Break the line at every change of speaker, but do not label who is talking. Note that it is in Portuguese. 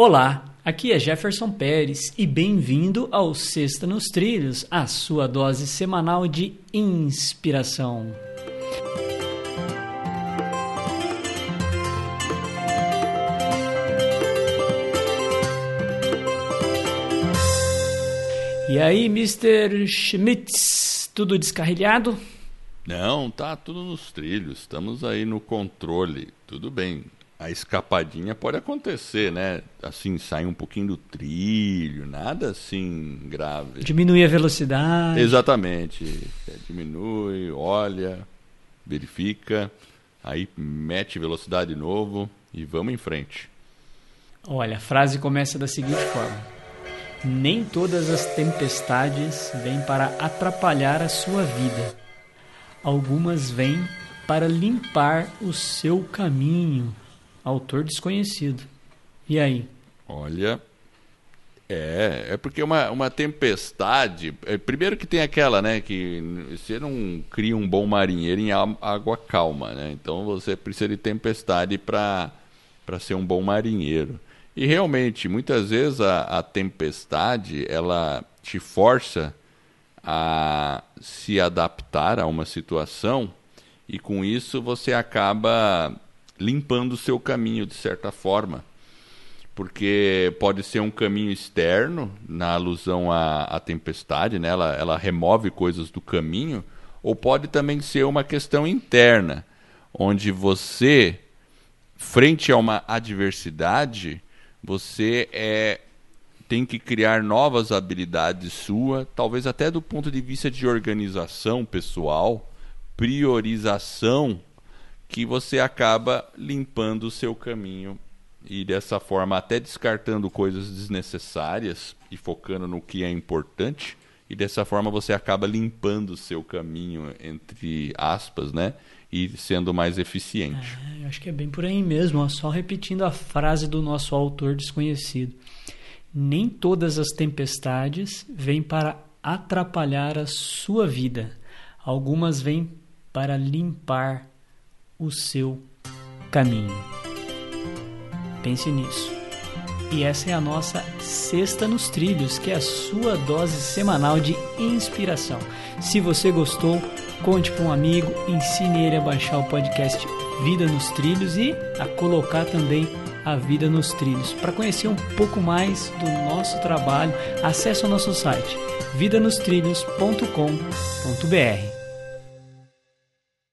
Olá, aqui é Jefferson Pérez e bem-vindo ao Sexta nos Trilhos, a sua dose semanal de inspiração. E aí, Mr. Schmitz, tudo descarrilhado?
Não, tá tudo nos trilhos, estamos aí no controle, tudo bem a escapadinha pode acontecer, né? Assim, sair um pouquinho do trilho, nada assim grave.
Diminuir a velocidade.
Exatamente. É, diminui, olha, verifica, aí mete velocidade de novo e vamos em frente.
Olha, a frase começa da seguinte forma: Nem todas as tempestades vêm para atrapalhar a sua vida. Algumas vêm para limpar o seu caminho. Autor desconhecido. E aí?
Olha, é, é porque uma, uma tempestade. É, primeiro que tem aquela, né? Que você não cria um bom marinheiro em água calma, né? Então você precisa de tempestade para ser um bom marinheiro. E realmente, muitas vezes a, a tempestade ela te força a se adaptar a uma situação e com isso você acaba limpando o seu caminho de certa forma. Porque pode ser um caminho externo, na alusão à, à tempestade, né? ela, ela remove coisas do caminho, ou pode também ser uma questão interna, onde você, frente a uma adversidade, você é, tem que criar novas habilidades sua, talvez até do ponto de vista de organização pessoal, priorização que você acaba limpando o seu caminho e dessa forma até descartando coisas desnecessárias e focando no que é importante e dessa forma você acaba limpando o seu caminho entre aspas, né? E sendo mais eficiente.
É, acho que é bem por aí mesmo, ó, só repetindo a frase do nosso autor desconhecido. Nem todas as tempestades vêm para atrapalhar a sua vida. Algumas vêm para limpar o seu caminho. Pense nisso. E essa é a nossa Sexta nos Trilhos, que é a sua dose semanal de inspiração. Se você gostou, conte para um amigo, ensine ele a baixar o podcast Vida nos Trilhos e a colocar também a Vida nos Trilhos. Para conhecer um pouco mais do nosso trabalho, acesse o nosso site vidanostrilhos.com.br.